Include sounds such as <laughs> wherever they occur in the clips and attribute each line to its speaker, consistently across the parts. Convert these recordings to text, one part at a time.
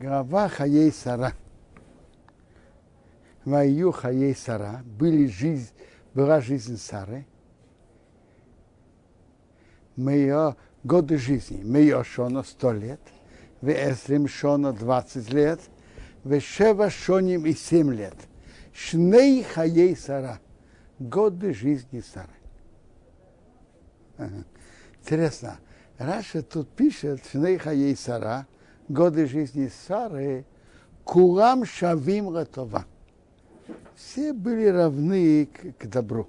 Speaker 1: Глава Хаей Сара. Ваю Хаей Сара. Были жизнь, была жизнь Сары. Мы годы жизни. Мы ее шона сто лет. В Эсрим шона 20 лет. В Шева шоним и 7 лет. Шней Хаей Сара. Годы жизни Сары. Ага. Интересно, Раша тут пишет Шней Хаей Сара, годы жизни Сары, Курам Шавим Ратова. Все были равны к, к добру.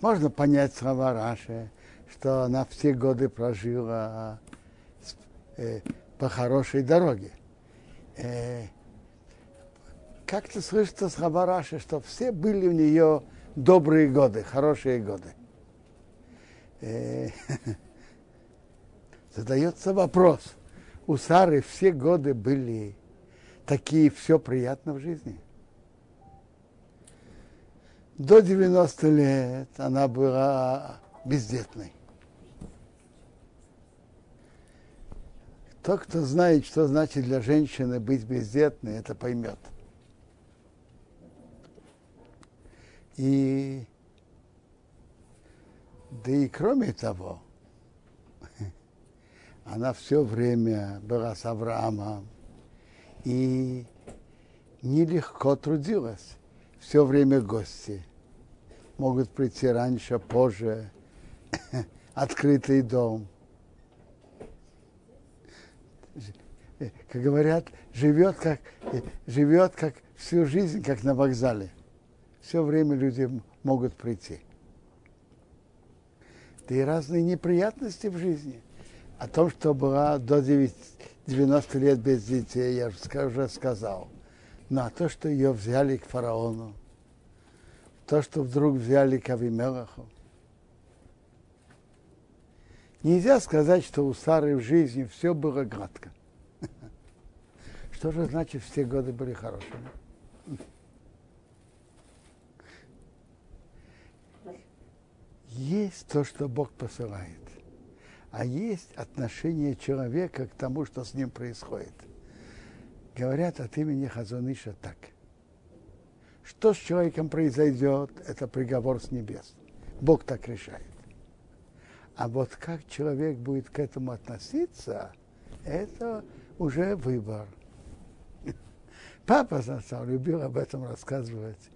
Speaker 1: Можно понять слова Раши, что она все годы прожила э, по хорошей дороге. Э, как-то слышится слова Раши, что все были у нее добрые годы, хорошие годы. Э, <laughs> задается вопрос, у Сары все годы были такие, все приятно в жизни? До 90 лет она была бездетной. Тот, кто знает, что значит для женщины быть бездетной, это поймет. И да и кроме того, <laughs> она все время была с Авраамом и нелегко трудилась. Все время гости могут прийти раньше, позже, <laughs> открытый дом. Как говорят, живет как, живет как всю жизнь, как на вокзале. Все время люди могут прийти. Да и разные неприятности в жизни. О том, что была до 90 лет без детей, я уже сказал. Но а то, что ее взяли к фараону, то, что вдруг взяли к Авимелаху. Нельзя сказать, что у Сары в жизни все было гладко. <laughs> Что же значит, все годы были хорошими? Есть то, что Бог посылает, а есть отношение человека к тому, что с ним происходит. Говорят от имени Хазуныша так. Что с человеком произойдет, это приговор с небес. Бог так решает. А вот как человек будет к этому относиться, это уже выбор. <laughs> Папа застал, любил об этом рассказывать.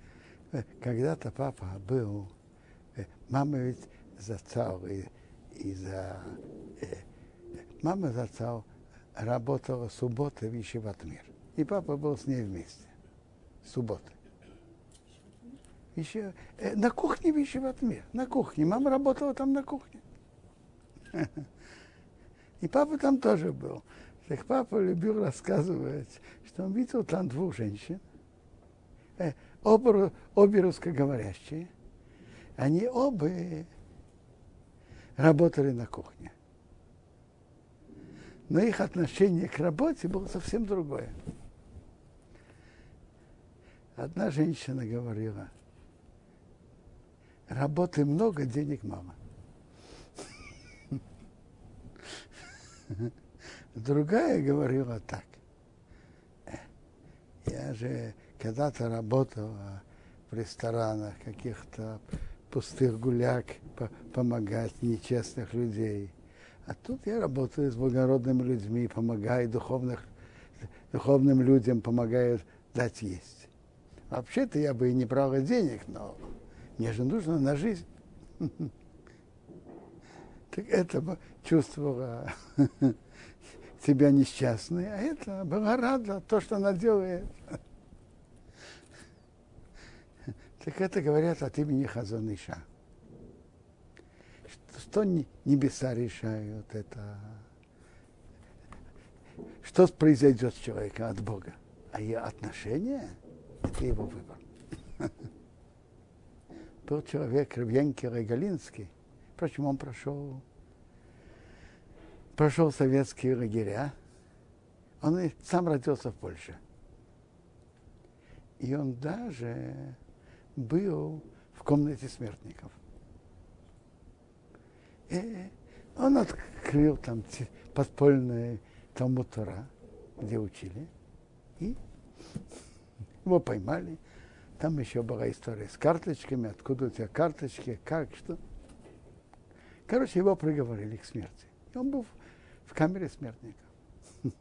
Speaker 1: Когда-то папа был Мама ведь зацал и, и за... Э, мама зацал работала суббота в Ишеватмир. И папа был с ней вместе. Суббота. Еще э, на кухне в Ишеватмир. На кухне. Мама работала там на кухне. <laughs> И папа там тоже был. Так папа любил рассказывать, что он видел там двух женщин, э, оба, обе русскоговорящие, они оба работали на кухне. Но их отношение к работе было совсем другое. Одна женщина говорила, работы много, денег мало. Другая говорила так. Я же когда-то работала в ресторанах каких-то пустых гуляк, по помогать нечестных людей. А тут я работаю с благородными людьми, помогаю духовных, духовным людям, помогаю дать есть. Вообще-то я бы и не брал денег, но мне же нужно на жизнь. <laughs> Так это чувствовала <laughs> себя несчастной, а это была рада то, что она делает. Так это говорят от имени Хазаныша. Что, небеса решают, это что произойдет с человеком от Бога. А ее отношение – это его выбор. <laughs> Был человек Рвенки Регалинский. Впрочем, он прошел, прошел советские лагеря. Он и сам родился в Польше. И он даже был в комнате смертников. И Он открыл там подпольный Талмуд Тора, где учили, и его поймали. Там еще была история с карточками, откуда у тебя карточки, как, что. Короче, его приговорили к смерти. И он был в камере смертника. <laughs>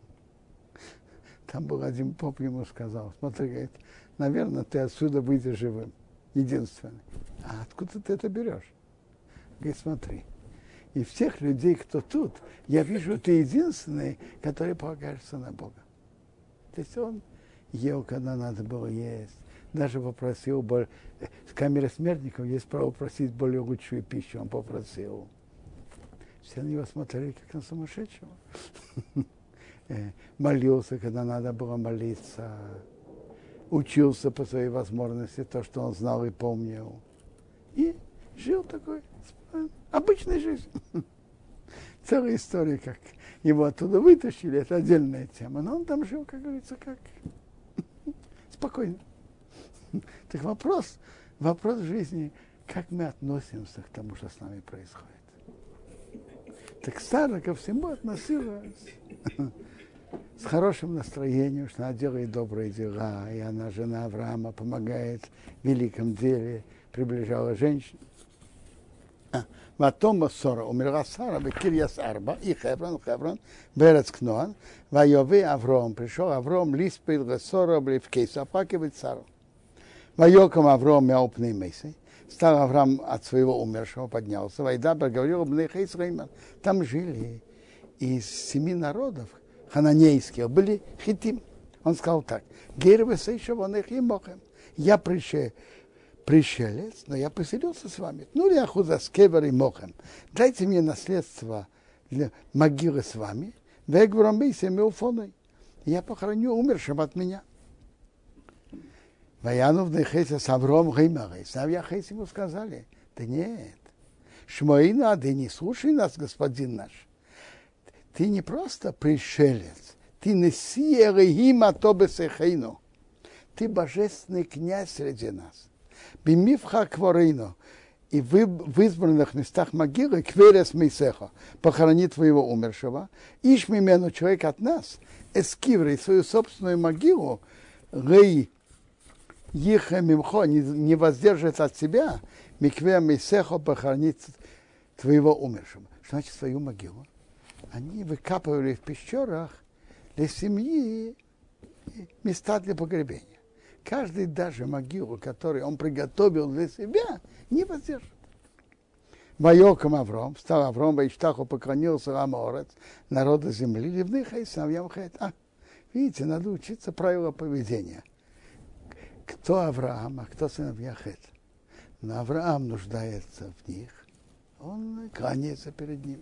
Speaker 1: Там был один поп ему сказал, смотри, говорит, наверное, ты отсюда выйдешь живым, единственный. А откуда ты это берешь? Говорит, смотри, и всех людей, кто тут, я вижу, ты единственный, который полагаешься на Бога. То есть он ел, когда надо было есть, даже попросил, в камере смертников есть право просить более лучшую пищу, он попросил. Все на него смотрели, как на сумасшедшего. <laughs> Э, молился, когда надо было молиться. Учился по своей возможности, то, что он знал и помнил. И жил такой обычной жизнью. <laughs> Целая история, как его оттуда вытащили, это отдельная тема. Но он там жил, как говорится, как <laughs> спокойно. Так вопрос, вопрос жизни, как мы относимся к тому, что с нами происходит. Так Сара ко всему относилась <laughs> с хорошим настроением, что она делает добрые дела, и она жена Авраама, помогает в великом деле, приближала женщин. А, Ватома Сора умерла Сара, Кирьяс Арба, и Хеврон, Хеврон, Берец Кноан, Вайовы Авром, пришел Авром, Лиспит, Сора, Блевкейс, оплакивает Сару. Вайоком Авром, Мяупный Мейсей, стал Авраам от своего умершего, поднялся, Вайдабер говорил, Бнехейс Рейман, там жили из семи народов, хананейских были хитим. Он сказал так. Гервеса еще вон их Я пришел, пришелец, но я поселился с вами. Ну, я худа с кевер и мохем. Дайте мне наследство для могилы с вами. Вегвром бейся меуфоной. Я похороню умершим от меня. Ваянов Нехеса с Авром Геймарей. Савья Хейс ему сказали, да нет, Шмоина, да не слушай нас, господин наш. Ты не просто пришелец, ты несия Регима Тобесехейну. Ты божественный князь среди нас. Бимифха Кворейну. И в, избранных местах могилы Кверес Мейсеха, похорони твоего умершего, ишь мимену человек от нас, эскиврей свою собственную могилу, гей Иха мимхо не, не воздержится от себя, микве мисехо похоронит твоего умершего. Что значит свою могилу? Они выкапывали в пещерах для семьи места для погребения. Каждый даже могилу, которую он приготовил для себя, не воздержит. Вайоком Авром, стал Авром, Вайштаху поклонился Аморец, народа земли, Ливных и сам А, видите, надо учиться правила поведения кто Авраам, а кто сыновья Хет. Но Авраам нуждается в них, он кланяется перед ним.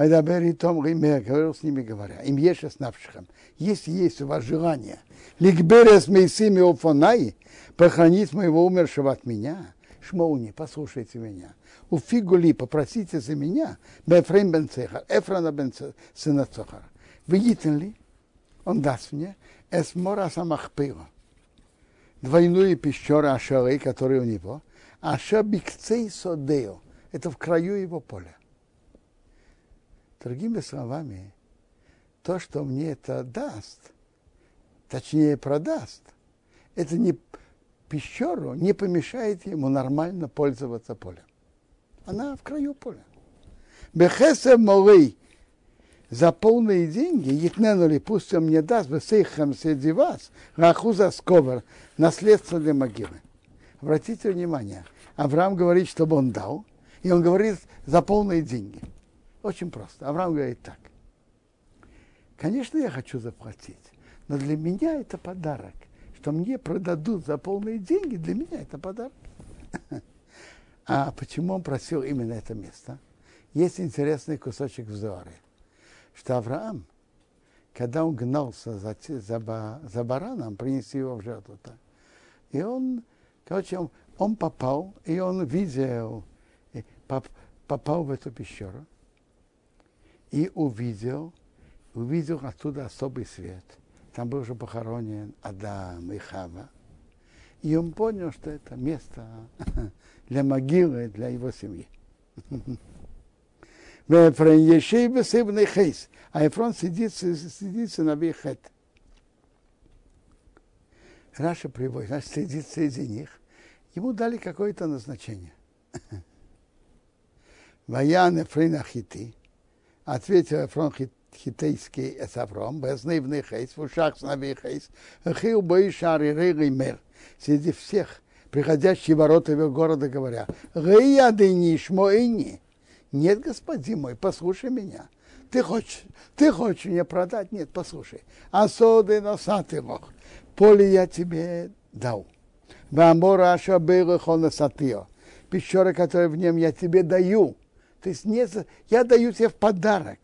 Speaker 1: Вайдабер и Том Ример говорил с ними, говоря, им есть навшихам, если есть у вас желание, ликберес мейсими офонай, похоронить моего умершего от меня, Шмоуни, послушайте меня. У фигули попросите за меня, Бефрем бен Цехар, Эфрана бен сына Цохара. Видите ли, он даст мне, эсмора самахпила двойную пещеру Ашары, которая у него, Аша Бикцей Содео, это в краю его поля. Другими словами, то, что мне это даст, точнее продаст, это не пещеру не помешает ему нормально пользоваться полем. Она в краю поля. Бехеса молей за полные деньги, Етненули, пусть он мне даст, Бесейхам среди вас, Рахуза Сковар, наследство для могилы. Обратите внимание, Авраам говорит, чтобы он дал, и он говорит за полные деньги. Очень просто. Авраам говорит так. Конечно, я хочу заплатить, но для меня это подарок. Что мне продадут за полные деньги, для меня это подарок. А почему он просил именно это место? Есть интересный кусочек в Зоре что Авраам, когда он гнался за, за, за бараном, принеси его в жертву. и он, короче, он, он попал, и он видел, поп, попал в эту пещеру, и увидел, увидел оттуда особый свет. Там был уже похоронен Адам и Хава. И он понял, что это место <laughs> для могилы для его семьи. <laughs> А Ефрон сидит, сидит на Хет. Раша приводит, значит, сидит среди них. Ему дали какое-то назначение. <laughs> Ваян Ефрен Ахити. Ответил Ефрон хитейский Эсавром, Безнывный Хейс, в ушах Снави Хейс, Хил Боишар и Мер. Среди всех приходящие ворота его города говоря, Гия Дениш Моини. Нет, господин мой, послушай меня. Ты хочешь, ты хочешь мне продать? Нет, послушай. Асоды носатый Бог. Поле я тебе дал. Вамора Ашабейрахона Сатио. Пещера, которая в нем я тебе даю. То есть не, я даю тебе в подарок.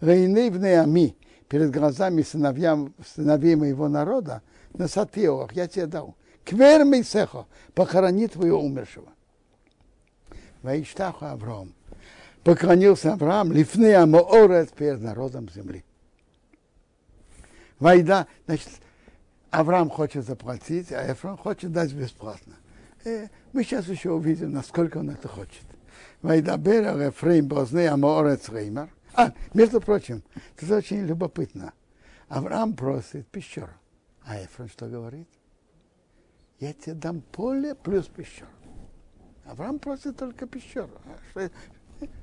Speaker 1: Рейны в Неами, перед глазами сыновьям, сыновей моего народа, на Сатиох, я тебе дал. Квер Мейсехо, похорони твоего умершего. Ваиштаху Авраам. Поклонился Авраам, лифны Амоорет перед народом земли. Вайда, значит, Авраам хочет заплатить, а Ефрон хочет дать бесплатно. И мы сейчас еще увидим, насколько он это хочет. Вайда Бера Ефрейм Бозны Амоорет Реймар. А, между прочим, это очень любопытно. Авраам просит пещеру. А Ефрон что говорит? я тебе дам поле плюс пещеру. Авраам просит только пещеру.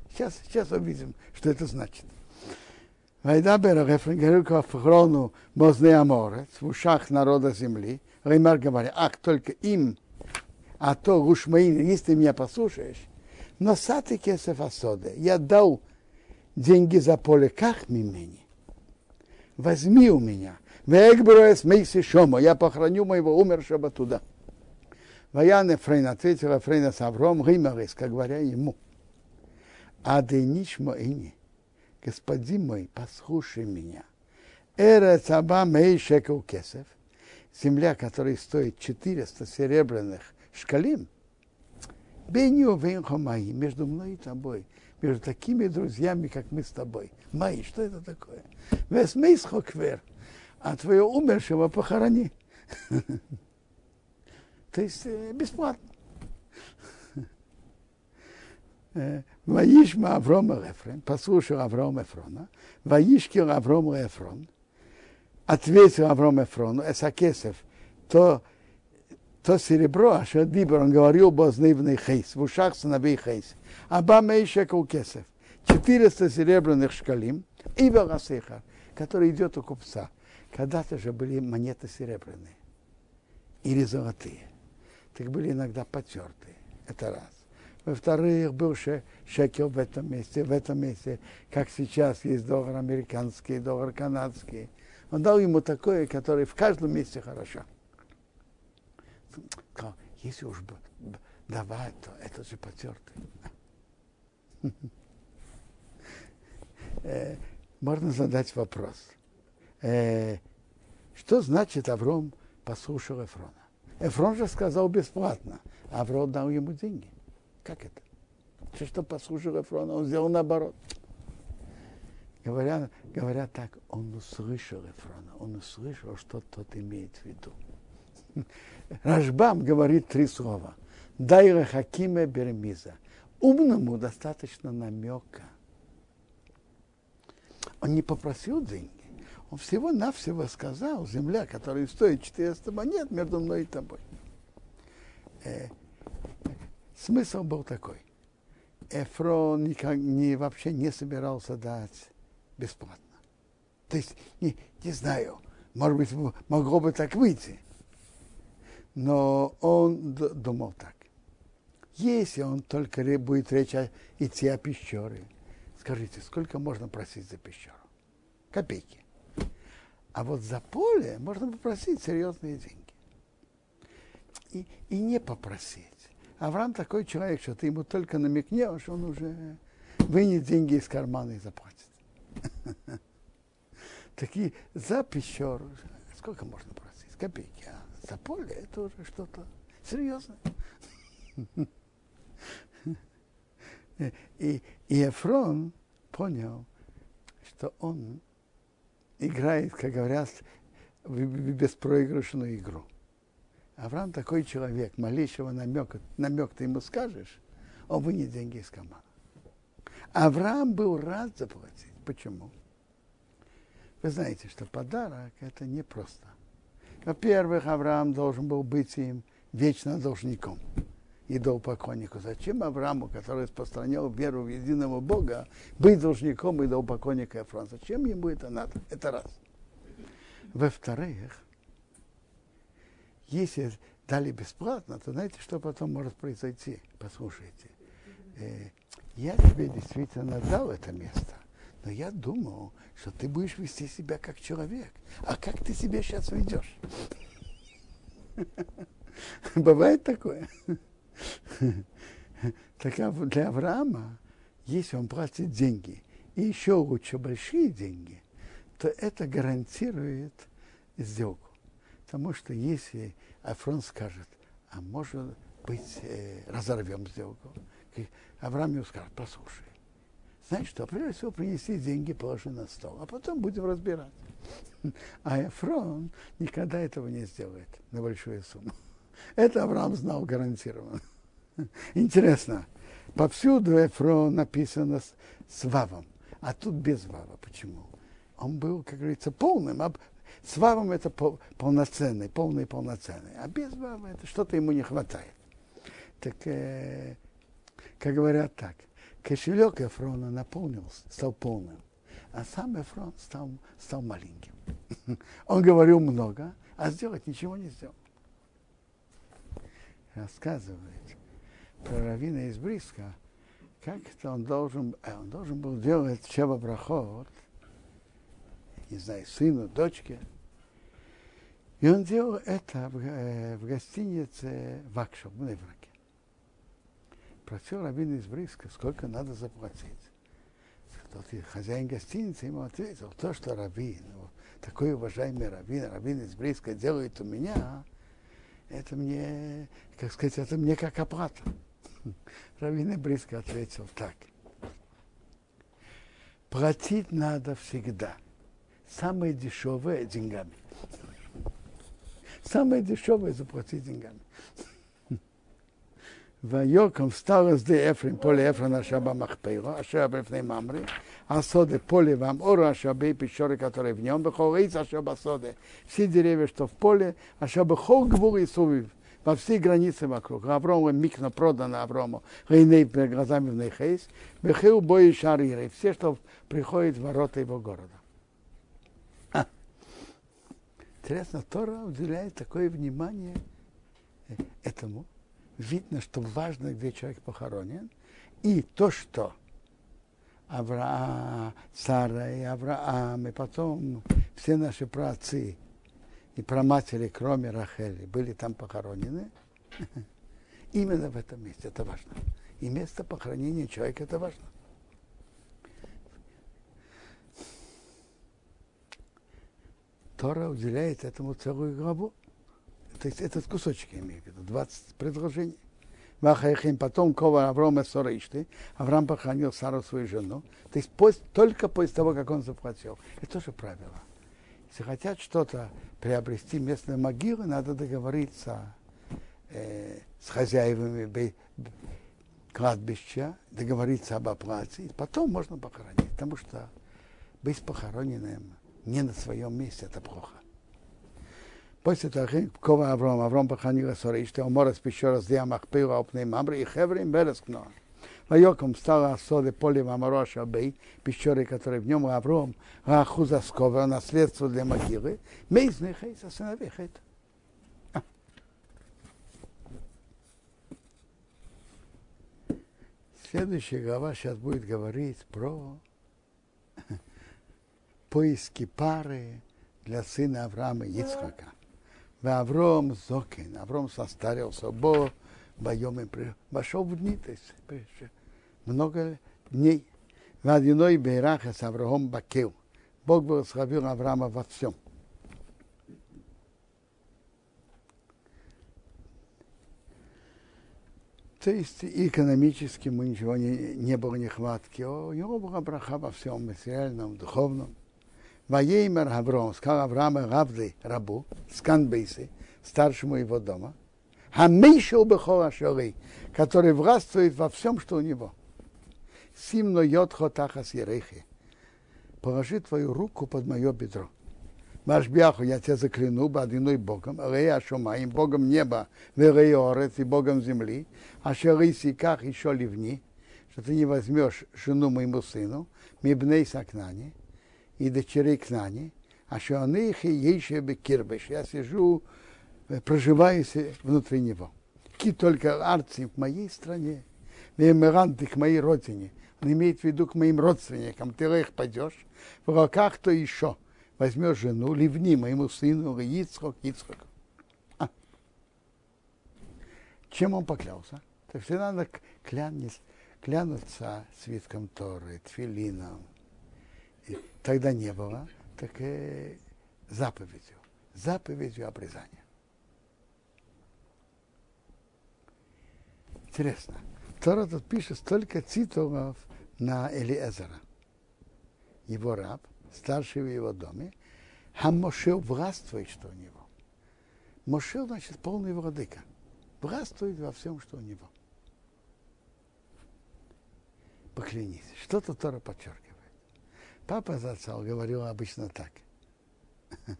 Speaker 1: Сейчас, сейчас увидим, что это значит. Вайда Берахефрен говорил к Афрону Бозне Аморец в ушах народа земли. Реймар говорит, ах, только им, а то Гушмаин, если ты меня послушаешь, но саты кесов асоды, я дал деньги за поле как мимени. Возьми у меня. Вегброес мейси шомо, я похороню моего умершего туда. Ваян Эфрейн ответил Эфрейна с Авром, Гимарис, как говоря ему, а дениш моини, господин мой, послушай меня. Эра цаба мей шекел земля, которая стоит 400 серебряных шкалим, Беню мои, между мной и тобой, между такими друзьями, как мы с тобой. Мои, что это такое? Вес мейсхоквер, а твоего умершего похорони. То есть бесплатно. Ваишма Аврома Рефрен, послушал Аврома Эфрона, Ваишкил Аврома Эфрон, ответил Авром Эфрону, Эсакесев, то, то серебро, а что Дибер, он говорил бознивный хейс, в ушах сыновей хейс, аба мейшекал кесев, 400 серебряных шкалим, и Вагасеха, который идет у купца. Когда-то же были монеты серебряные или золотые так были иногда потертые. Это раз. Во-вторых, был шекел в этом месте, в этом месте, как сейчас есть доллар американский, доллар канадский. Он дал ему такое, которое в каждом месте хорошо. Сказал, если уж давать, то это же потертый. Э, можно задать вопрос. Э, что значит Авром послушал Эфрона? Эфрон же сказал бесплатно, а Аврон дал ему деньги. Как это? Что, что послушал Эфрона, он сделал наоборот. Говорят, говорят так, он услышал Эфрона, он услышал, что тот имеет в виду. Рашбам говорит три слова. Дай Хакиме Бермиза. Умному достаточно намека. Он не попросил деньги. Он всего-навсего сказал, земля, которая стоит 400 монет между мной и тобой. Э, смысл был такой. Эфрон никак не, вообще не собирался дать бесплатно. То есть, не, не знаю, может быть, могло бы так выйти. Но он думал так. Если он только будет речь о, идти о пещере, скажите, сколько можно просить за пещеру? Копейки. А вот за поле можно попросить серьезные деньги. И, и не попросить. Авраам такой человек, что ты ему только намекнешь, он уже вынет деньги из кармана и заплатит. <laughs> Такие за пещеру, сколько можно просить? Копейки. А за поле это уже что-то серьезное. И, и Эфрон понял, что он играет, как говорят, в беспроигрышную игру. Авраам такой человек, малейшего намека, намек ты ему скажешь, он вынет деньги из кармана. Авраам был рад заплатить. Почему? Вы знаете, что подарок это непросто. Во-первых, Авраам должен был быть им вечно должником идолопоклоннику. Зачем Аврааму, который распространял веру в единого Бога, быть должником идолопоклонника Ефрона? Зачем ему это надо? Это раз. Во-вторых, если дали бесплатно, то знаете, что потом может произойти? Послушайте. Э, я тебе действительно дал это место, но я думал, что ты будешь вести себя как человек. А как ты себя сейчас ведешь? <laughs> Бывает такое? <laughs> Так а для Авраама, если он платит деньги, и еще лучше большие деньги, то это гарантирует сделку. Потому что если Эфрон скажет, а может быть, э, разорвем сделку, Авраам ему скажет, послушай, знаешь что, прежде всего принеси деньги, положи на стол, а потом будем разбирать. <laughs> А Эфрон никогда этого не сделает на большую сумму. <laughs> Это Авраам знал гарантированно. <laughs> Интересно, повсюду Эфрон написано с, с Вавом, а тут без Вава. Почему? Он был, как говорится, полным. А с Вавом это пол, полноценный, полный полноценный. А без Вава это что-то ему не хватает. Так, э, как говорят так, кошелек Эфрона наполнился, стал полным, а сам Эфрон стал, стал маленьким. <laughs> Он говорил много, а сделать ничего не сделал. Рассказывает, про Равина из Бриска, как это он должен, э, он должен был делать Шева Брахот, не знаю, сыну, дочке. И он делал это в, э, в гостинице Вакшов, в Невраке. Просил Равина из Бриска, сколько надо заплатить. Тот хозяин гостиницы ему ответил, то, что Равин, такой уважаемый Равин, Равин из Бриска делает у меня, это мне, как сказать, это мне как оплата. <laughs> Равин Бриско ответил так. Платить надо всегда. Самое дешевое деньгами. <laughs> Самое дешевое заплатить деньгами. ויוקם סתר שדה אפרים פולי אפרן אשר במכפרו, אשר בפני ממרי, הסודה поле вам ора אשר בי פישורי כתורי בניון, בכל עץ אשר בסודה. все деревья, что в поле, אשר בכל גבור יסוביב во все границы вокруг. Аврому микно продано Аврому, Гайней перед глазами в Нейхейс, Бехил бои шариры, все, что приходит в ворота его города. А. Интересно, Тора уделяет такое внимание этому. Видно, что важно, где человек похоронен, и то, что Авраам, Сара и Авраам, и потом все наши праотцы и праматери, кроме Рахели, были там похоронены, <laughs> именно в этом месте. Это важно. И место похоронения человека это важно. Тора уделяет этому целую главу. То есть этот кусочек, я имею в виду, 20 предложений. Вахайхим, потом Кова Аврома Соришты, Авраам похоронил Сару, свою жену. То есть после, только после того, как он заплатил. Это тоже правило. Если хотят что-то приобрести местные могилы, надо договориться э, с хозяевами кладбища, договориться об оплате, и потом можно похоронить. Потому что быть похороненным не на своем месте, это плохо. После того, Кова Авром, Авром похоронил Сорей, что он может еще раз диамах пила опней мамры, и хеврим берескнор. Вайоком стала соды поле Мамароша Бей, пещеры, которые в нем Авром, Рахуза Скова, наследство для могилы, Мейзный Хейса, сыновей Хейта. Следующая глава сейчас будет говорить про поиски пары для сына Авраама Ицхака. Авром Зокин, Авром состарился, Бо, боем и вошел в дни, то есть много дней. Водяной Бейраха с Авраам Бакел. Бог благословил Авраама во всем. То есть экономически мы ничего не, не было нехватки. У него была браха во всем материальном, духовном. Воеймер Авраам, сказал Авраам Равды, рабу, Сканбейсы, старшему его дома, Хамейшел Бехола Шорей, который властвует во всем, что у него. Симно йодхо тахас ерехи. Положи твою руку под мое бедро. Машбяху, я тебя закляну, одиной Богом, Рея Шумаим, Богом неба, Верея Орец и Богом земли, а шерыси как еще ливни, что ты не возьмешь жену моему сыну, Мибней Сакнани, и дочерей Кнани, а их и еще бекирбеш. Я сижу, проживаю внутри него. Ки только арцы в моей стране, меморанты к моей родине. Он имеет в виду к моим родственникам. Ты их пойдешь, в руках то еще возьмешь жену, ливни моему сыну, Ицхок, Ицхок. А. Чем он поклялся? Так все надо клянуть, клянуться свитком Торы, тфилином. Тогда не было, так и заповедью. Заповедью обрезания. Интересно. Тора тут пишет столько цитов на Элиэзера. Его раб, старший в его доме, а Мошел властвует, что у него. Мошел, значит, полный владыка. Властвует во всем, что у него. Поклянись. Что-то Тора подчеркивает. Папа Зацал говорил обычно так, <laughs>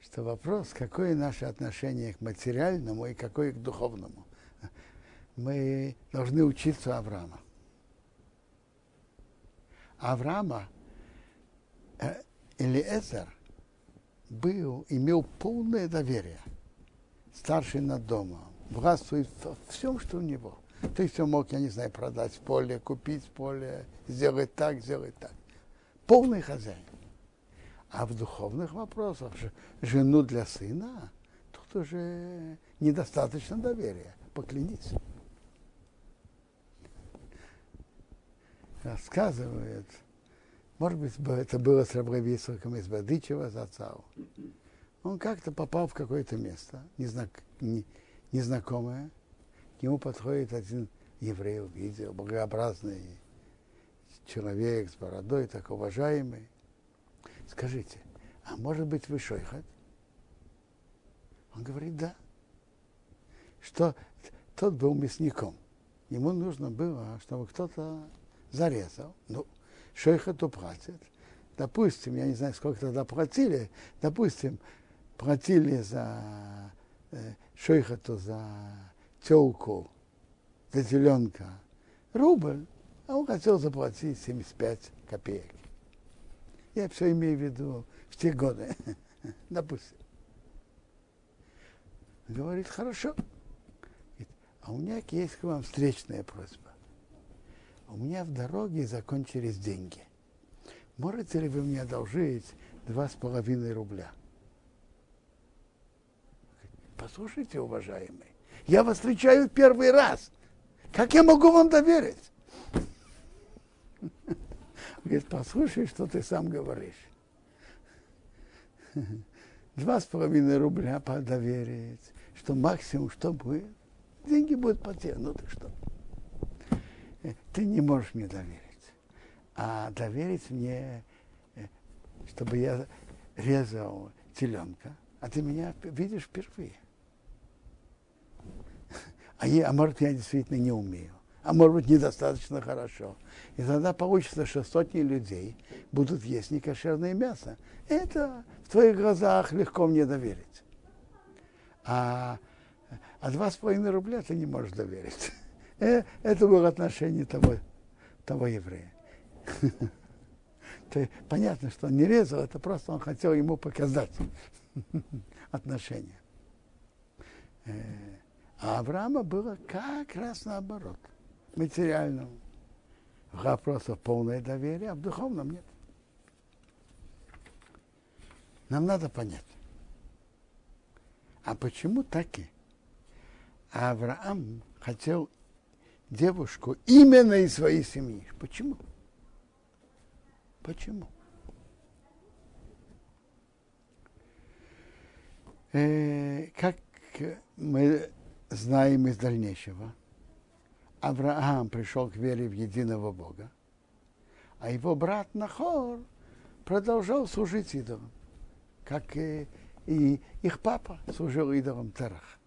Speaker 1: что вопрос, какое наше отношение к материальному и какое к духовному. Мы должны учиться Авраама. Авраама э, Элиэзер был, имел полное доверие, старший над домом, властвует во всем, что у него. То есть он мог, я не знаю, продать поле, купить поле, сделать так, сделать так. Полный хозяин. А в духовных вопросах жену для сына, тут уже недостаточно доверия. Поклянись. Рассказывает, может быть, это было с Рабрависовым из Бадычева зацал. Он как-то попал в какое-то место, незнак, не, незнакомое. К нему подходит один еврей, увидел, благообразный человек с бородой, так уважаемый. Скажите, а может быть вы шойхат? Он говорит, да. Что тот был мясником. Ему нужно было, чтобы кто-то зарезал. Ну, шейхату платят. Допустим, я не знаю, сколько тогда платили, допустим, платили за э, шейхату, за телку, за теленка рубль, а он хотел заплатить 75 копеек. Я все имею в виду в те годы, <laughs> допустим. Говорит, хорошо. А у меня есть к вам встречная просьба у меня в дороге закончились деньги. Можете ли вы мне одолжить два с половиной рубля? Послушайте, уважаемый, я вас встречаю в первый раз. Как я могу вам доверить? Говорит, послушай, что ты сам говоришь. Два с половиной рубля доверить, что максимум что будет? Деньги будут потеряны, ну ты что? ты не можешь мне доверить. А доверить мне, э, чтобы я резал теленка, а ты меня видишь впервые. А, я, а может, я действительно не умею. А может быть, недостаточно хорошо. И тогда получится, что сотни людей будут есть некошерное мясо. Это в твоих глазах легко мне доверить. А, а два с половиной рубля ты не можешь доверить. <laughs> Э, это было отношение того, того еврея. <laughs> Понятно, что он не резал, это просто он хотел ему показать <laughs> отношения. Э, а Авраама было как раз наоборот. Материальном вопросах полное доверие, а в духовном нет. Нам надо понять. А почему таки Авраам хотел девушку именно из своей семьи. Почему? Почему? Э, как мы знаем из дальнейшего, Авраам пришел к вере в единого Бога, а его брат Нахор продолжал служить идолам, как и, и их папа служил идолам Терах.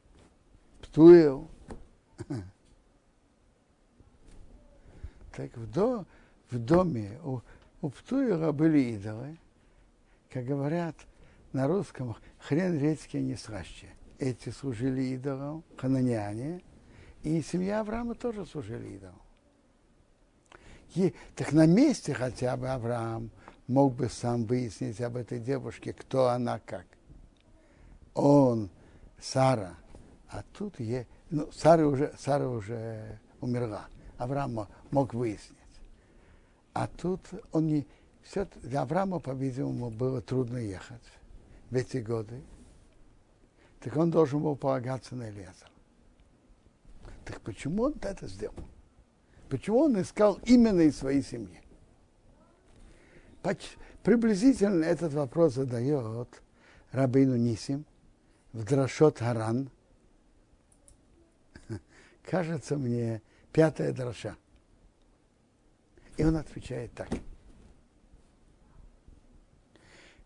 Speaker 1: Птуэл, Так в, до, в доме у, у Птуера были идолы, как говорят на русском, хрен редьки не слаще. Эти служили идолам, хананяне, и семья Авраама тоже служили идолам. И, так на месте хотя бы Авраам мог бы сам выяснить об этой девушке, кто она как. Он, Сара, а тут е, ну, Сара уже, Сара уже умерла. Авраам мог выяснить. А тут он не... Все, для Авраама, по-видимому, было трудно ехать в эти годы. Так он должен был полагаться на Элиаза. Так почему он это сделал? Почему он искал именно из своей семьи? Приблизительно этот вопрос задает Рабину Нисим в Драшот Харан. <laughs> Кажется мне, пятая дроша. И он отвечает так,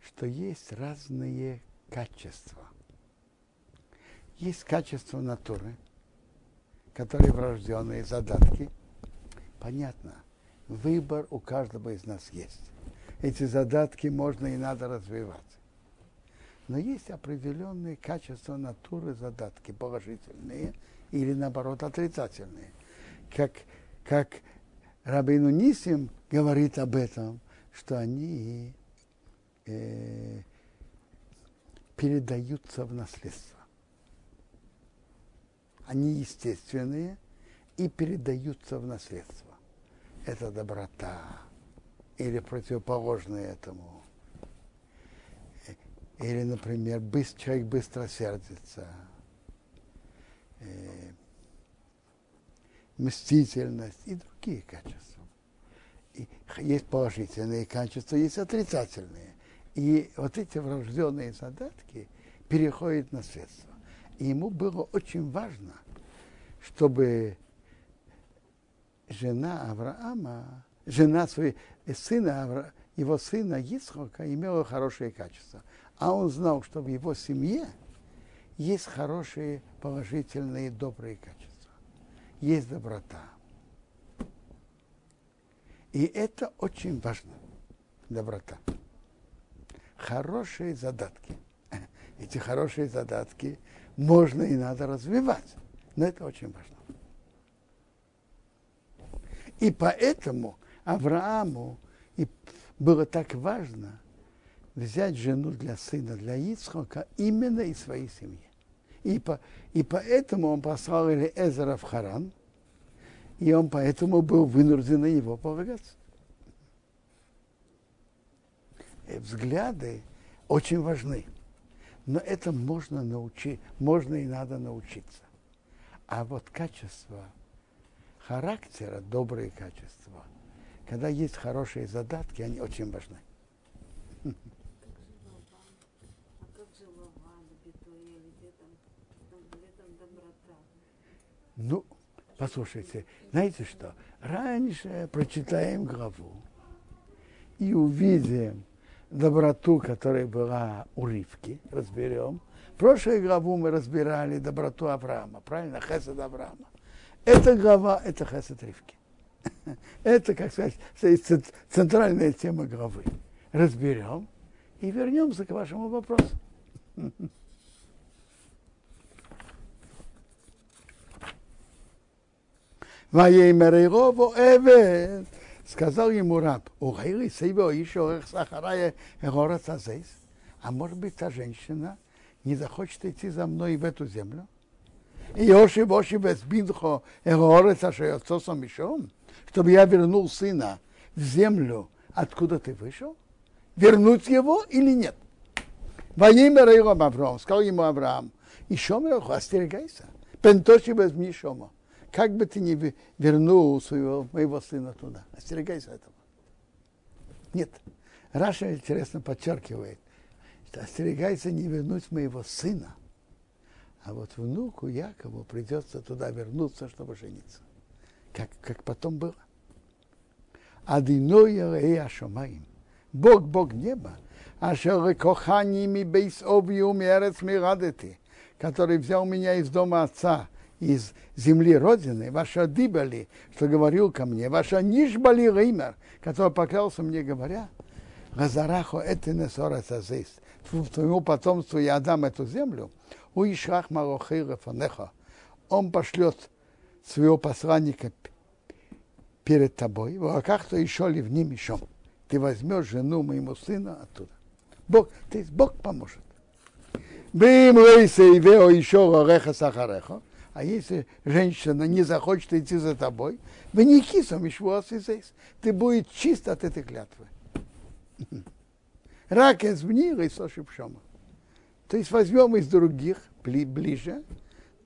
Speaker 1: что есть разные качества. Есть качество натуры, которые врожденные задатки. Понятно, выбор у каждого из нас есть. Эти задатки можно и надо развивать. Но есть определенные качества натуры задатки, положительные или наоборот отрицательные. Как, как Рабину Нисим говорит об этом, что они э, передаются в наследство. Они естественные и передаются в наследство. Это доброта или противоположное этому. Или, например, быстро, человек быстро сердится. Э, мстительность и другие качества. И есть положительные качества, есть отрицательные. И вот эти врожденные задатки переходят на средства. И ему было очень важно, чтобы жена Авраама, жена своей, сына, его сына Исхока имела хорошие качества. А он знал, что в его семье есть хорошие, положительные, добрые качества есть доброта. И это очень важно, доброта. Хорошие задатки. <laughs> Эти хорошие задатки можно и надо развивать, но это очень важно. И поэтому Аврааму и было так важно взять жену для сына, для Ицхока именно из своей семьи. И, по, и поэтому он послал Эзера в Харан, и он поэтому был вынужден на него полагаться. И взгляды очень важны. Но это можно научить, можно и надо научиться. А вот качество характера, добрые качества, когда есть хорошие задатки, они очень важны. Ну, послушайте, знаете что? Раньше прочитаем главу и увидим доброту, которая была у Ривки, разберем. В прошлой главу мы разбирали доброту Авраама, правильно? Хесед Авраама. Эта глава – это Хесед Ривки. <laughs> Это, как сказать, центральная тема главы. Разберем и вернемся к вашему вопросу. <laughs> Ваеймер Ирову Эвет. Сказал ему раб, Угайли Сейбо еще Сахарая Город Азейс. А может быть, та женщина не захочет идти за мной в эту землю? И Йоши Боши Безбинхо Город Ашеоцосом Мишом, чтобы я вернул сына в землю, откуда ты вышел? Вернуть его или нет? Во имя Авраам, сказал ему Авраам, еще остерегайся. Пентоши без Мишома как бы ты ни вернул своего, моего сына туда, остерегайся этого. Нет. Раша интересно подчеркивает, что остерегайся не вернуть моего сына, а вот внуку Якову придется туда вернуться, чтобы жениться. Как, как потом было. Адиноя и Ашомаим. Бог, Бог неба. Ашер коханими бейс обью мерец мирадети, который взял меня из дома отца из земли Родины, ваша дыбали, что говорил ко мне, ваша нишбали реймер, который поклялся мне, говоря, Газарахо это не сорацазис. Твоему потомству я отдам эту землю. У Ишрах Фанеха. Он пошлет своего посланника перед тобой. В руках-то еще ли в ним еще. Ты возьмешь жену моему сына оттуда. Бог, то есть Бог поможет. Бим рейсе и вео еще сахареха. А если женщина не захочет идти за тобой, вы не кисом здесь. Ты будешь чист от этой клятвы. <laughs> Рак из мира и сошибшома. То есть возьмем из других ближе,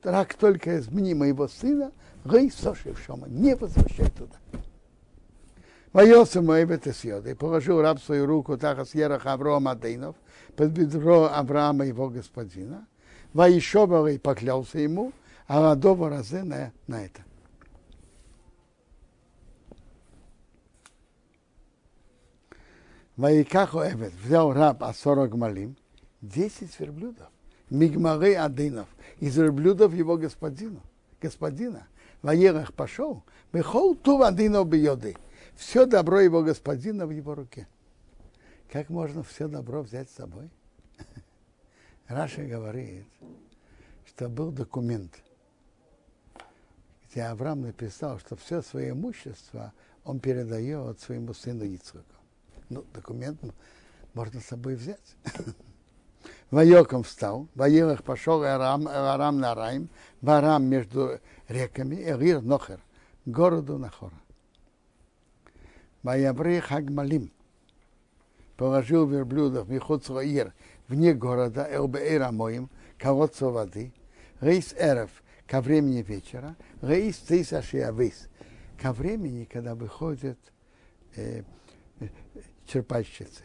Speaker 1: рак только из мне моего сына, рей сошибшома. Не возвращай туда. Воелся мой бетесьода и положил раб свою руку так с Ерах Аврома Адейнов под бедро Авраама его господина. Воишобал и поклялся ему, а Ладова разе на, на это. Ваикаху Эвет взял раб Асора малим, 10 верблюдов, Мигмары Адынов, из верблюдов его господину, господина. Ваерах пошел, Бехол ту Адынов бьеды. Все добро его господина в его руке. Как можно все добро взять с собой? <laughs> Раша говорит, что был документ, где Авраам написал, что все свое имущество он передает своему сыну Ицхаку. Ну, документ можно с собой взять. <laughs> Вайоком встал, Ваилах пошел Арам, Арам на Райм, Варам между реками, Эрир Нохер, городу Нахора. Ваябрей Хагмалим, положил верблюдов Михуцраир вне города, Элбеэра моим, колодца воды, Рейс Эрев, ко времени вечера, Рейс Тейса Шиавис, ко времени, когда выходит э, черпальщицы.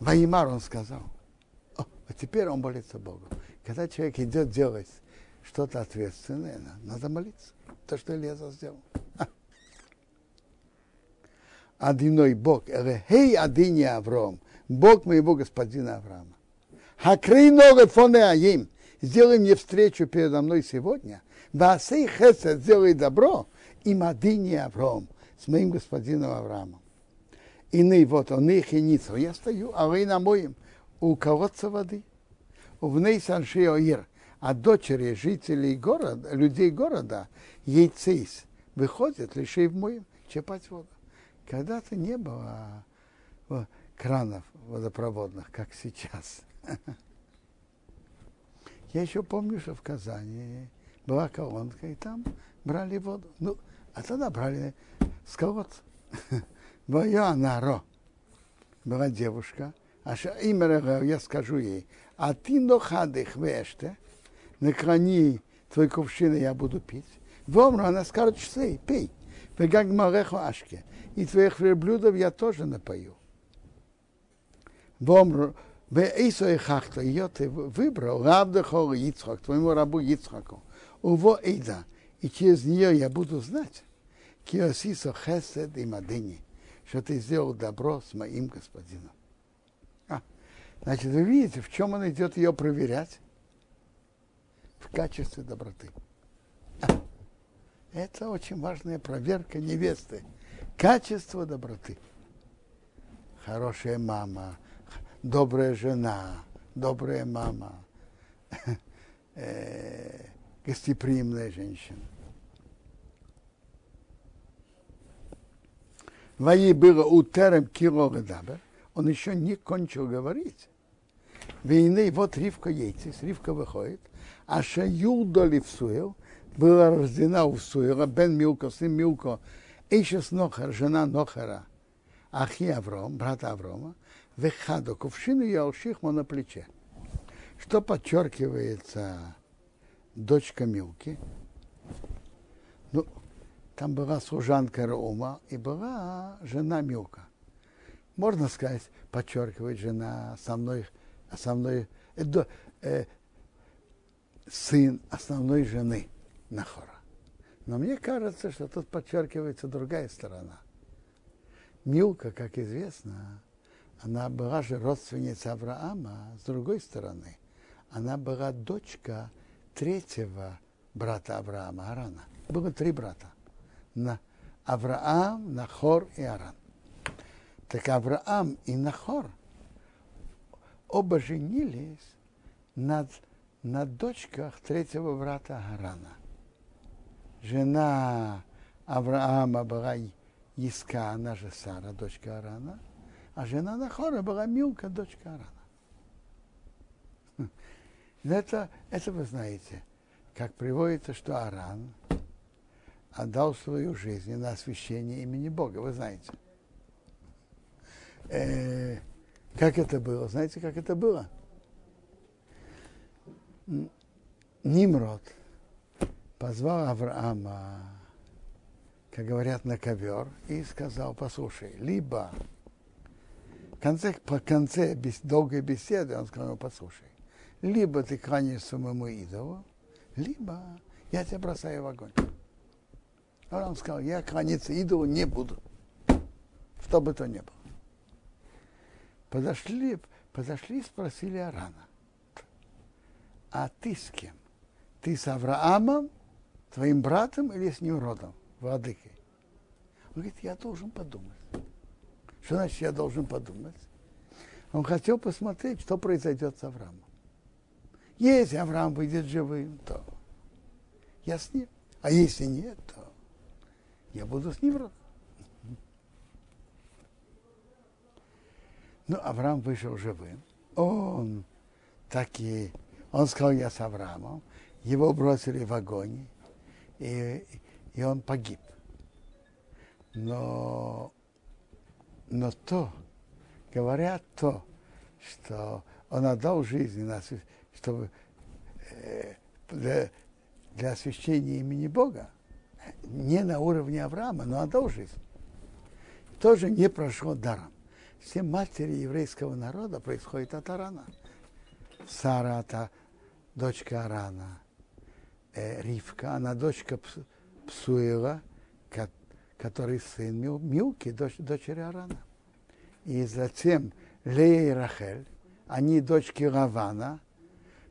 Speaker 1: Ваимар он сказал. О, а теперь он молится Богу. Когда человек идет делать что-то ответственное, надо молиться. То, что Леза сделал. Одиной Бог, хей адини Авром, Бог моего господина Авраама. Хакрей нога фоне аим, сделай мне встречу передо мной сегодня. Васей хесед, сделай добро, и мадини Авром, с моим господином Авраамом. Иные вот он и ницу. Я стою, а вы на моем у колодца воды. В ней саншиоир, а дочери жителей города, людей города, яйцейс, выходят лишь в моем черпать воду. Когда-то не было кранов водопроводных, как сейчас. <laughs> Я еще помню, что в Казани была колонка, и там брали воду. Ну, а тогда брали с колодца. <laughs> Вая Наро. Была девушка, а имя я скажу ей, а ты нохадых веште, наклони твой кувшин, я буду пить. Вомру, она скажет, что пей. Вегаг мареху ашке. И твоих верблюдов я тоже напою. Вомру, Бейсо и хахта, ее ты выбрал, равда хора Ицхак, твоему рабу Ицхаку. Уво Эйда, и через нее я буду знать, киосисо хесед и мадыни что ты сделал добро с моим господином. А, значит, вы видите, в чем он идет ее проверять? В качестве доброты. А, это очень важная проверка невесты. Качество доброты. Хорошая мама, добрая жена, добрая мама, <laughs> э, гостеприимная женщина. Ваи было утерем кило дабер, он еще не кончил говорить. Войны, вот Ривка яйцес, Ривка выходит, а Шаюлда Ливсуэл была рождена у Суэла, Бен Милко, сын Милко, Эйшес Нохар, жена Нохара, Ахи Авром, брат Аврома, Вехадо, кувшину и Алшихма на плече. Что подчеркивается дочка Милки? Ну, там была служанка Раума и была жена Милка. Можно сказать, подчеркивает жена основной, основной э, э, сын основной жены Нахора. Но мне кажется, что тут подчеркивается другая сторона. Милка, как известно, она была же родственница Авраама, с другой стороны, она была дочка третьего брата Авраама, Арана. Было три брата. На Авраам, Нахор и Аран. Так Авраам и Нахор оба женились над, на дочках третьего брата Арана. Жена Авраама была Иска, она же Сара, дочка Арана, а жена Нахора была Милка, дочка Арана. Это, это вы знаете, как приводится, что Аран отдал свою жизнь на освящение имени Бога, вы знаете. Э, как это было? Знаете, как это было? Нимрод позвал Авраама, как говорят, на ковер и сказал, послушай, либо конце, по конце бес, долгой беседы он сказал, послушай, либо ты кланяешься моему идолу, либо я тебя бросаю в огонь. А он сказал, я кланяться идолу не буду, что бы то ни было. Подошли, подошли и спросили Арана, а ты с кем? Ты с Авраамом, твоим братом или с ним родом, владыкой? Он говорит, я должен подумать. Что значит, я должен подумать? Он хотел посмотреть, что произойдет с Авраамом. Если Авраам выйдет живым, то я с ним. А если нет, то я буду с ним родом. Ну, Авраам вышел живым. Он так и... Он сказал, я с Авраамом. Его бросили в огонь, и, и он погиб. Но, но то, говорят то, что он отдал жизнь чтобы э, для, для освящения имени Бога, не на уровне Авраама, но отдал жизнь, тоже не прошло даром. Все матери еврейского народа происходят от Арана. Сара, это дочка Арана. Э, Ривка, она дочка Псуила, который сын Милки, дочь, дочери Арана. И затем Лея и Рахель, они дочки Равана,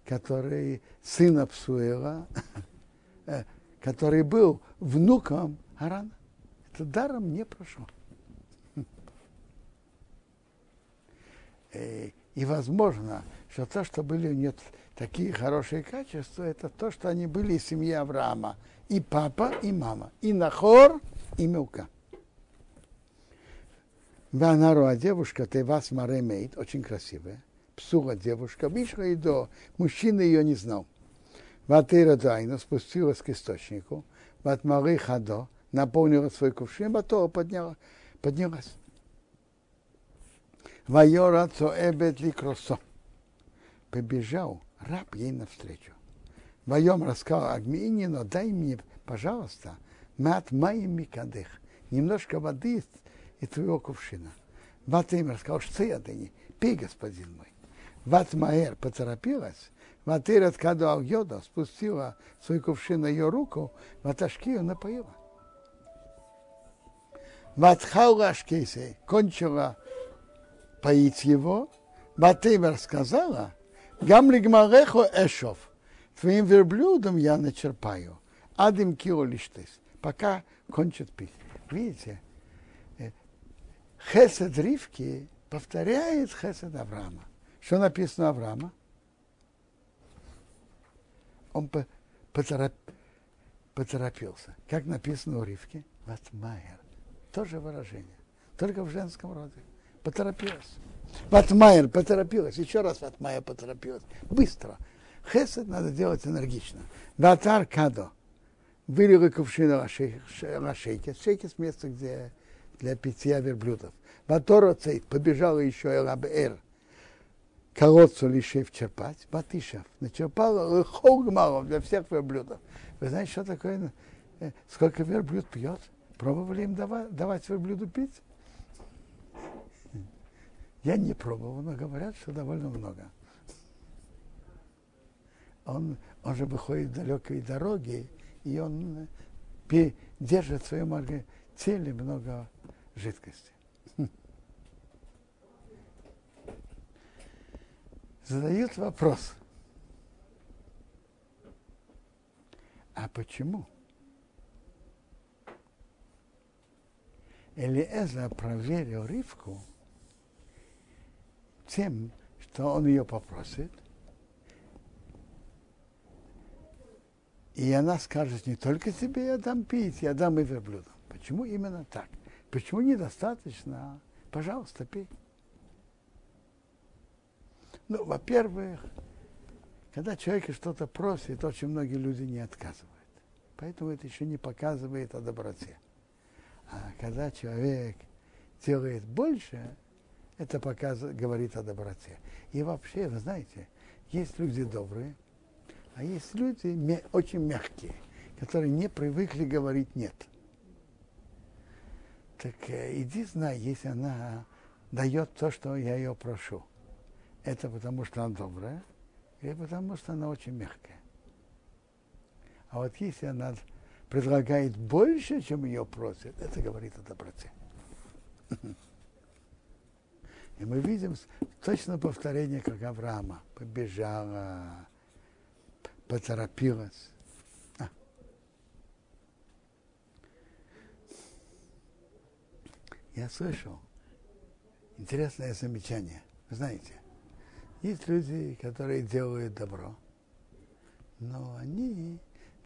Speaker 1: который сына Псуэла, <laughs> э, который был внуком Арана. Это даром не прошло. <laughs> Э, и возможно, что то, что были у нее такие хорошие качества, это то, что они были из семьи Авраама. И папа, и мама. И Нахор, и Милка. Ванару, а девушка, ты вас маремейт, очень красивая псула девушка, вышла и до, мужчина ее не знал. Ватыра Дайна спустилась к источнику, Ватмары Хадо, наполнила свой кувшин, Батора подняла, поднялась. Вайора Цоэбет Ликросо. Побежал раб ей навстречу. Вайом рассказал Агминину, дай мне, пожалуйста, мат моим микадых, немножко воды из, из твоего кувшина. Ватым рассказал, что я не пей, господин мой. Ватмаэр поторопилась, Ватырат Каду Йода спустила свой кувшин на ее руку, Ваташкию напоила. Ватхаула Ашкейсей кончила поить его, Ватымер сказала, Гамлигмарехо Эшов, твоим верблюдом я начерпаю, адим кило лиштес, пока кончит пить. Видите, Хесед Ривки повторяет Хесед Авраама. Что написано Авраама? Он потороп, поторопился. Как написано у Ривки? Ватмайер. Тоже выражение. Только в женском роде. Поторопилась. Ватмайер поторопилась. Еще раз Ватмайер поторопилась. Быстро. Хесед надо делать энергично. Ватар кадо. На шейке. Шейке с места, где для питья верблюдов. Ватора цейт. Побежала еще Элабер колодцу лишив черпать, батышев, начерпал холгмалов для всех верблюдов. Вы знаете, что такое, э, сколько верблюд пьет? Пробовали им давать, давать верблюду пить? Я не пробовал, но говорят, что довольно много. Он, он же выходит в далекие дороги, и он э, держит в своем теле много жидкости. <laughs> задают вопрос. почему? Элиэза проверил Ривку тем, что он ее попросит, и она скажет, не только тебе я дам пить, я дам и верблюдам. Почему именно так? Почему недостаточно? Пожалуйста, пей. Ну, во-первых, когда человек что-то просит, очень многие люди не отказывают. Поэтому это еще не показывает о доброте. А когда человек делает больше, это показывает, говорит о доброте. И вообще, вы знаете, есть люди добрые, а есть люди очень мягкие, которые не привыкли говорить «нет». Так э, иди знай, если она дает то, что я ее прошу. Это потому, что она добрая, или потому, что она очень мягкая. А вот если она предлагает больше, чем ее просит, это говорит о доброте. <laughs> И мы видим точно повторение, как Авраама побежала, поторопилась. А. Я слышал интересное замечание. Вы знаете, есть люди, которые делают добро, но они,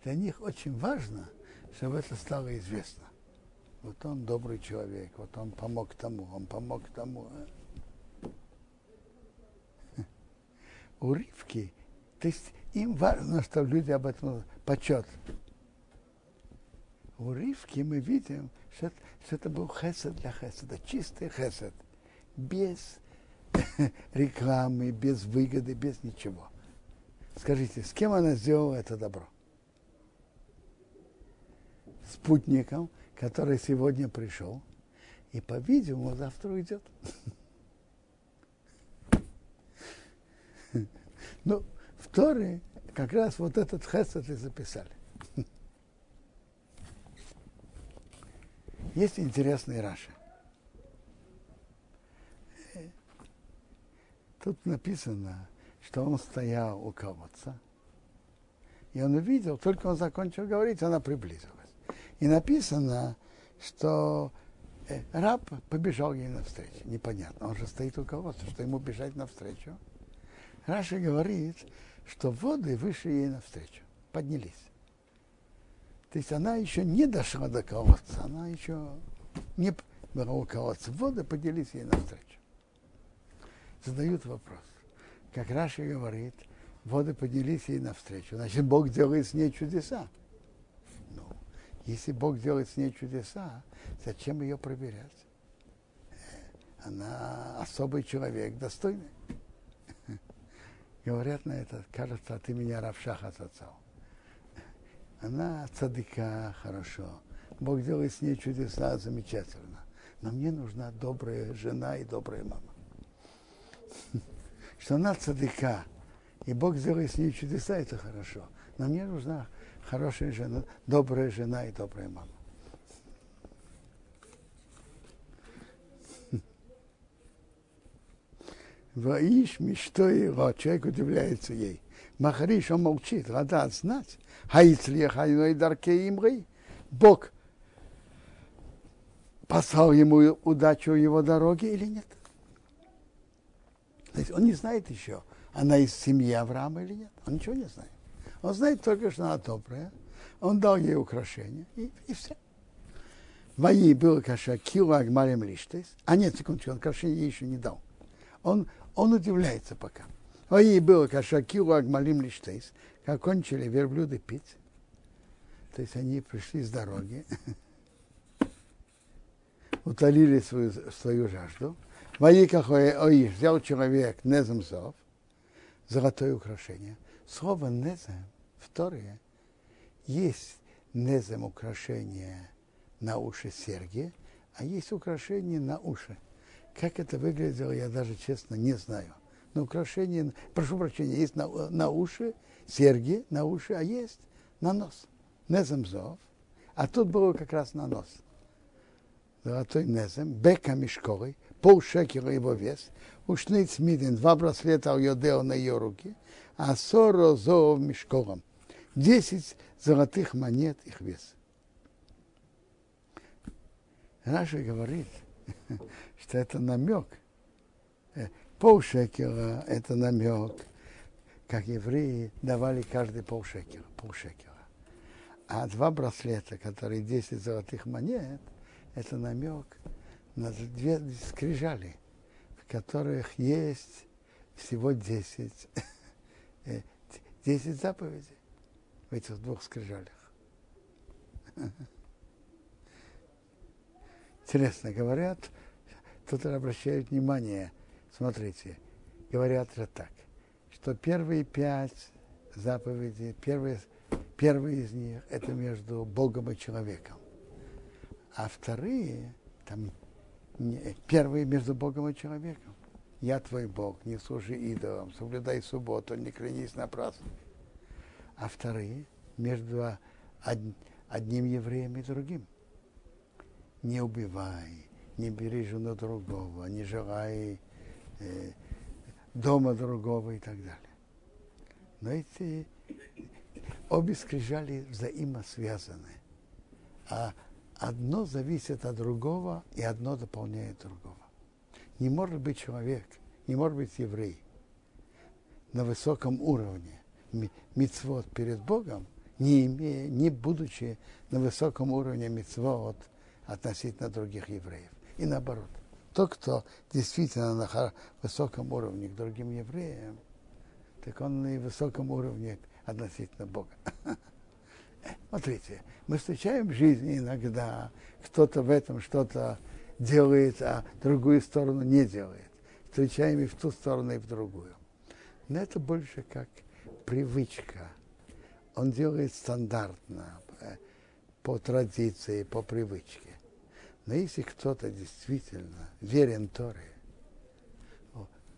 Speaker 1: для них очень важно, чтобы это стало известно. Вот он добрый человек, вот он помог тому, он помог тому. У Ривки, то есть им важно, чтобы люди об этом почет. У Ривки мы видим, что, что это был хесед для хеседа, чистый хесед, без <laughs> рекламы, без выгоды, без ничего. Скажите, с кем она сделала это добро? Спутником, который сегодня пришел, и, по-видимому, завтра уйдет. <laughs> Ну, в Торе как раз вот этот хесед и записали. Есть интересный Раши. Тут написано, что он стоял у колодца, и он увидел, только он закончил говорить, она приблизилась. И написано, что э, раб побежал ей навстречу. Непонятно, он же стоит у колодца, что ему бежать навстречу. Раши говорит, что воды вышли ей навстречу, поднялись. То есть она еще не дошла до колодца, она еще не была у колодца. Воды поднялись ей навстречу. Задают вопрос. Как Раша говорит, воды поднялись ей навстречу. Значит, Бог делает с ней чудеса. Ну, если Бог делает с ней чудеса, зачем ее проверять? Она особый человек, достойный. Говорят на это, кажется, ты меня Равшаха отцал. Она цадыка, хорошо. Бог делает с ней чудеса, замечательно. Но мне нужна добрая жена и добрая мама. <laughs> Что она цадыка, и Бог делает с ней чудеса, это хорошо. Но мне нужна хорошая жена, добрая жена и добрая мама. Воиш мечто его, человек удивляется ей. Махариш, он молчит, рада знать. Хаицли хайной дарке имры. Бог послал ему удачу его дороге или нет? То есть он не знает еще, она из семьи Авраама или нет. Он ничего не знает. Он знает только, что она добрая. Он дал ей украшения, и, и все. Мои был каша кила агмарем лиштес. А нет, секундочку, он украшения ей еще не дал. Он, он удивляется пока. Мои был каша кила агмарем лиштес. Как кончили верблюды пить. То есть они пришли с дороги, <laughs> утолили свою, свою жажду. Ваиках Оиш взял человек Неземзов, золотое украшение. Слово Незем в Торе есть Незем украшение на уши серьги, а есть украшение на уши. Как это выглядело, я даже честно не знаю. Но украшение, прошу прощения, есть на, на уши, серьги на уши, а есть на нос. Неземзов. А тут было как раз на нос. Золотой незем, бека мешковый, пол шекера его вес, ушниц мидин, два браслета у Йодео на ее руки, а соро зоов мешкором. 10 золотых монет их вес. Раша говорит, <laughs> что это намек. Э, полшекера – это намек, как евреи давали каждый полшекера, полшекера. А два браслета, которые 10 золотых монет, это намек на две скрижали, в которых есть всего 10, 10 <laughs> э, заповедей в этих двух скрижалях. <laughs> Интересно, говорят, тут обращают внимание, смотрите, говорят же так, что первые пять заповедей, первые, первые из них это между Богом и человеком. А вторые, там, первые между Богом и человеком. Я твой Бог, не служи идолам, соблюдай субботу, не клянись напрасно. А вторые между одним евреем и другим не убивай, не бери жену другого, не желай э, дома другого и так далее. Но эти обе скрижали взаимосвязаны. А одно зависит от другого, и одно дополняет другого. Не может быть человек, не может быть еврей на высоком уровне мицвод перед Богом, не имея, не будучи на высоком уровне мицвод – относительно других евреев. И наоборот. Тот, кто действительно на высоком уровне к другим евреям, так он на высоком уровне относительно Бога. <laughs> Смотрите, мы встречаем в жизни иногда, кто-то в этом что-то делает, а другую сторону не делает. Встречаем и в ту сторону, и в другую. Но это больше как привычка. Он делает стандартно, э, по традиции, по привычке. Но если кто-то действительно верен Торе,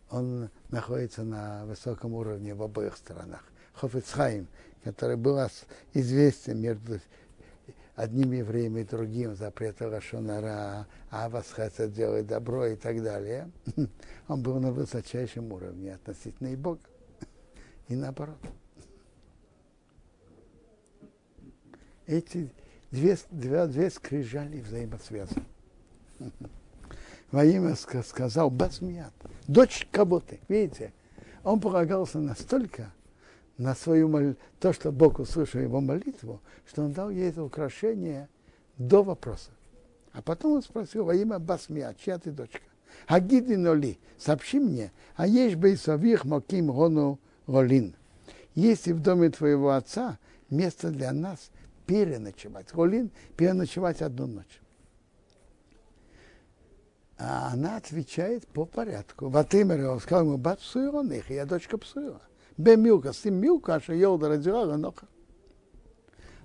Speaker 1: он находится на высоком уровне в обоих сторонах. Хофицхайм, который был известен между одним евреем и другим, запрет Лашонара, Авасхеса делает добро и так далее, <laughs> он был на высочайшем уровне относительно и Бога. <laughs> И наоборот. Эти две, две, две скрижали взаимосвязаны. Во имя сказал Басмият, дочь кого ты, видите, он полагался настолько на свою молитву, то, что Бог услышал его молитву, что он дал ей это украшение до вопроса. А потом он спросил во имя Басмия, чья ты дочка? Агиди ноли, сообщи мне, а есть бы и сових моким гону голин. Есть и в доме твоего отца место для нас переночевать. Голин переночевать одну ночь. А она отвечает по порядку. Ватимер он сказал ему, бат псуира них, я дочка псуира. Бе милка, с тем милка, а Йолда родила Ганоха.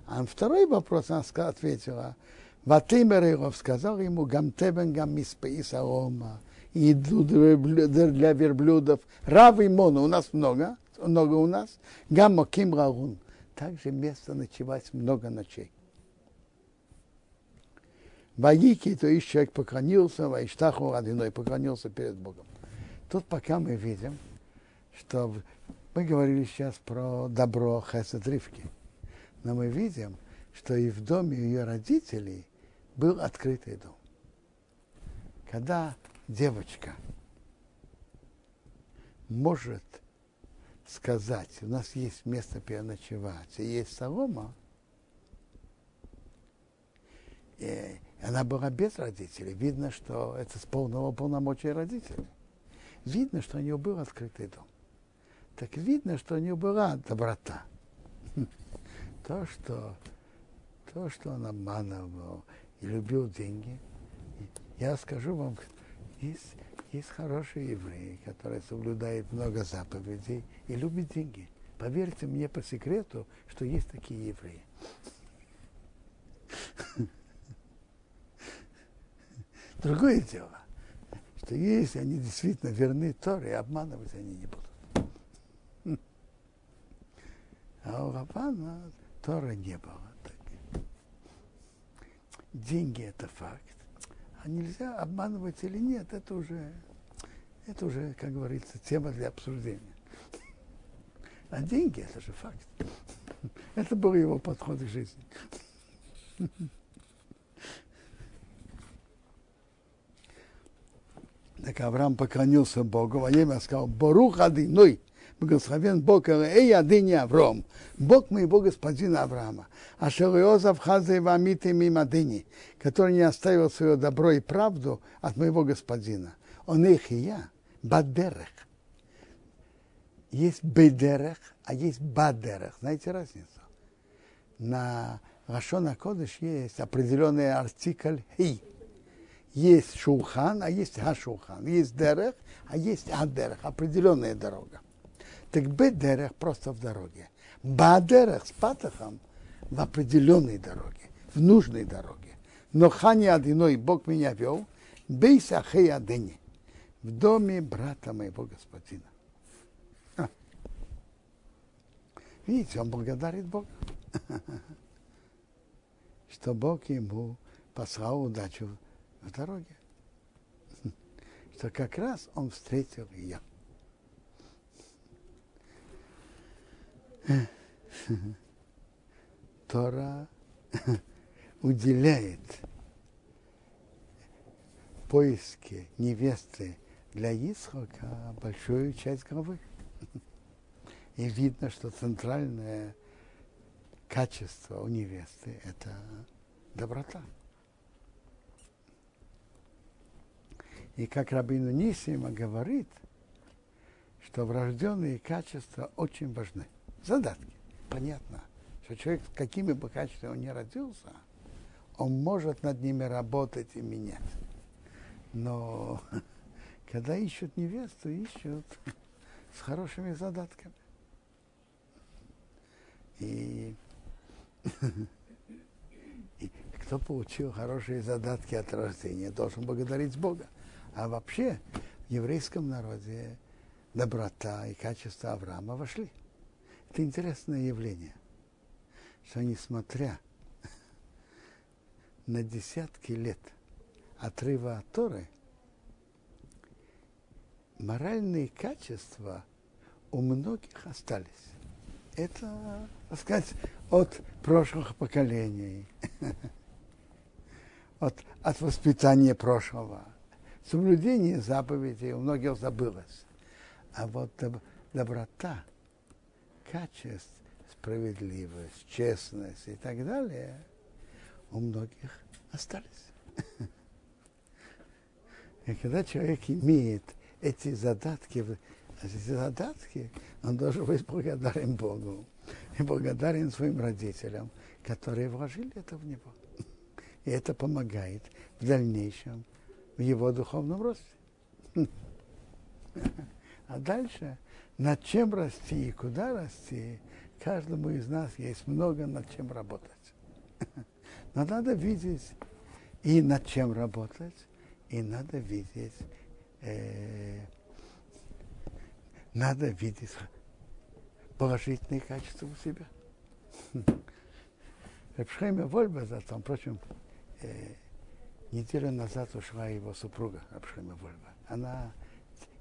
Speaker 1: А второй вопрос она ответила, Ватимер Иров сказал ему, гам тебен гам миспеис арома, еду для верблюдов, рав и мона, у нас много, много у нас, гам моким рагун, также место ночевать много ночей. Ваики, то есть человек поклонился, Вайштаху Адиной поклонился перед Богом. Тут пока мы видим, что мы говорили сейчас про добро Хесед Ривки, но мы видим, что и в доме ее родителей был открытый дом. Когда девочка может сказать, у нас есть место переночевать, и есть солома, и она была без родителей. Видно, что это с полного полномочия родителей. Видно, что у нее был открытый дом. Так видно, что у нее была доброта. <laughs> То, что, то, что он обманывал и любил деньги. Я скажу вам, есть, есть хорошие евреи, которые соблюдают много заповедей и любят деньги. Поверьте мне по секрету, что есть такие евреи. Другое дело, что если они действительно верны Торе, обманывать они не будут. А у Рабана Тора не было. Деньги – это факт. А нельзя обманывать или нет, это уже, это уже, как говорится, тема для обсуждения. А деньги – это же факт. Это был его подход к жизни. Так Авраам поклонился Богу, а я сказал, Борух Адиной, благословен Бог, эй, Адини Авром, Бог моего господина Авраама, а Шелиозав Хазе Вамиты Мимадини, который не оставил свое добро и правду от моего господина. Он их и я, Бадерех. Есть Бедерех, а есть Бадерех. Знаете разницу? На Рашона Кодыш есть определенный артикль «хи». Есть шулхан, а есть хашулхан. Есть дерех, а есть адерех, определенная дорога. Так бедерех просто в дороге. Бадерех с патахом в определенной дороге, в нужной дороге. Но хани одиной Бог меня вел, бейса хей адени, в доме брата моего господина. А. Видите, он благодарит Бога, <laughs> что Бог ему послал удачу в дороге. Что как раз он встретил ее. <laughs> Тора <laughs> уделяет поиске невесты для Исхака большую часть главы. <laughs> И видно, что центральное качество у невесты – это доброта. И как Рабину Нисима говорит, что врожденные качества очень важны. Задатки. Понятно, что человек, какими бы качествами он ни родился, он может над ними работать и менять. Но <laughs> когда ищут невесту, ищут с хорошими задатками. И, <laughs> и кто получил хорошие задатки от рождения, должен благодарить Бога. А вообще в еврейском народе доброта и качество Авраама вошли. Это интересное явление, что несмотря на десятки лет отрыва от Торы, моральные качества у многих остались. Это, так сказать, от прошлых поколений, <laughs> от, от воспитания прошлого соблюдение заповедей у многих забылось. А вот доброта, качество, справедливость, честность и так далее у многих остались. <laughs> И когда человек имеет эти задатки, эти задатки, он должен быть благодарен Богу и благодарен своим родителям, которые вложили это в него. И это помогает в дальнейшем в его духовном росте. <laughs> А дальше, над чем расти и куда расти, каждому из нас есть много над чем работать. <laughs> Но надо видеть и над чем работать, и надо видеть, э, надо видеть положительные качества у себя. <laughs> Репшхейма Вольба, зато, впрочем, э, неделю назад ушла его супруга Рабшлема Вольва. Она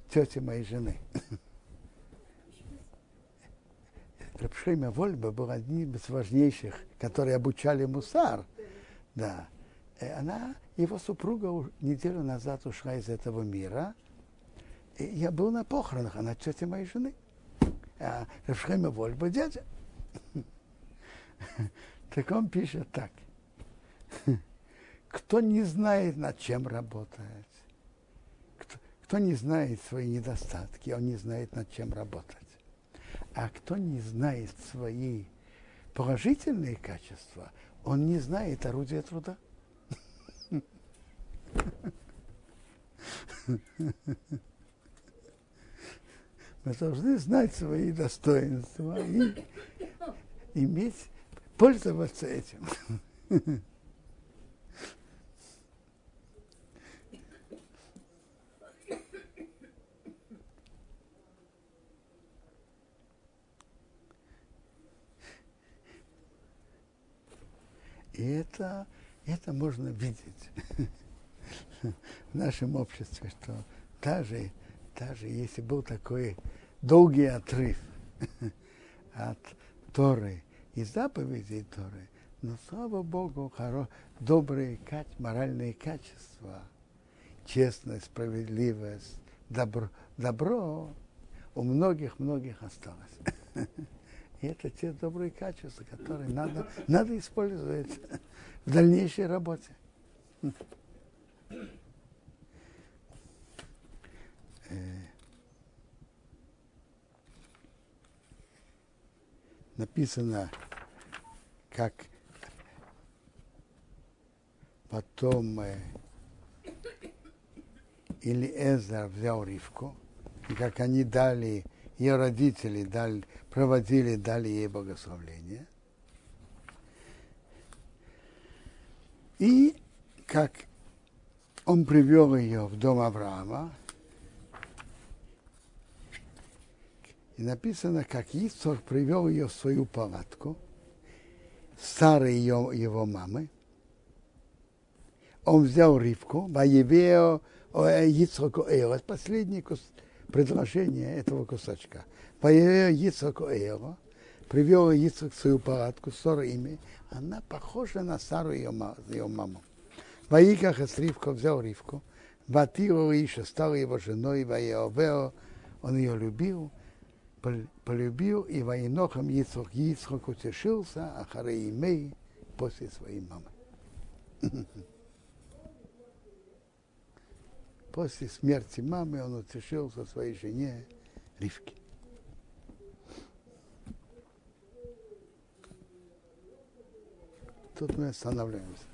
Speaker 1: тетя моей жены. <laughs> Рабшлема Вольба был одним из важнейших, которые обучали мусар. Да. И она, его супруга неделю назад ушла из этого мира. И я был на похоронах, она тетя моей жены. А Рабшлема Вольба дядя. <laughs> Так он пишет так кто не знает, над чем работать, кто, кто не знает свои недостатки, он не знает, над чем работать. А кто не знает свои положительные качества, он не знает орудия труда. Мы должны знать свои достоинства и иметь, пользоваться этим. И это, это можно видеть <laughs> в нашем обществе, что даже, даже если был такой долгий отрыв <laughs> от Торы и заповедей Торы, но, слава Богу, хоро, добрые моральные качества, честность, справедливость, добро, добро у многих-многих осталось. <laughs> И это те добрые качества, которые надо, надо использовать в дальнейшей работе. Э, написано, как потом э, или Эзер взял Ривку, и как они дали, ее родители дали, проводили, дали ей благословление. И как он привел ее в дом Авраама, и написано, как Ицхок привел ее в свою палатку, старой ее, его мамы, он взял Ривку, Ваевео Ицхоку Эйо, это последнее предложение этого кусочка. Ваевео Ицхоку Эйо, привел Ицхок в свою палатку, ссора имя, она похожа на старую ее, ее маму. Ваиках с Ривко взял Ривку, Ватиру еще стал его женой, Ваеовео, он ее любил, полюбил, и военохом Ицхок, Ицхок утешился, а Хараимей после своей мамы. <laughs> После смерти мамы он утешился своей жене Ривке. Тут мы останавливаемся.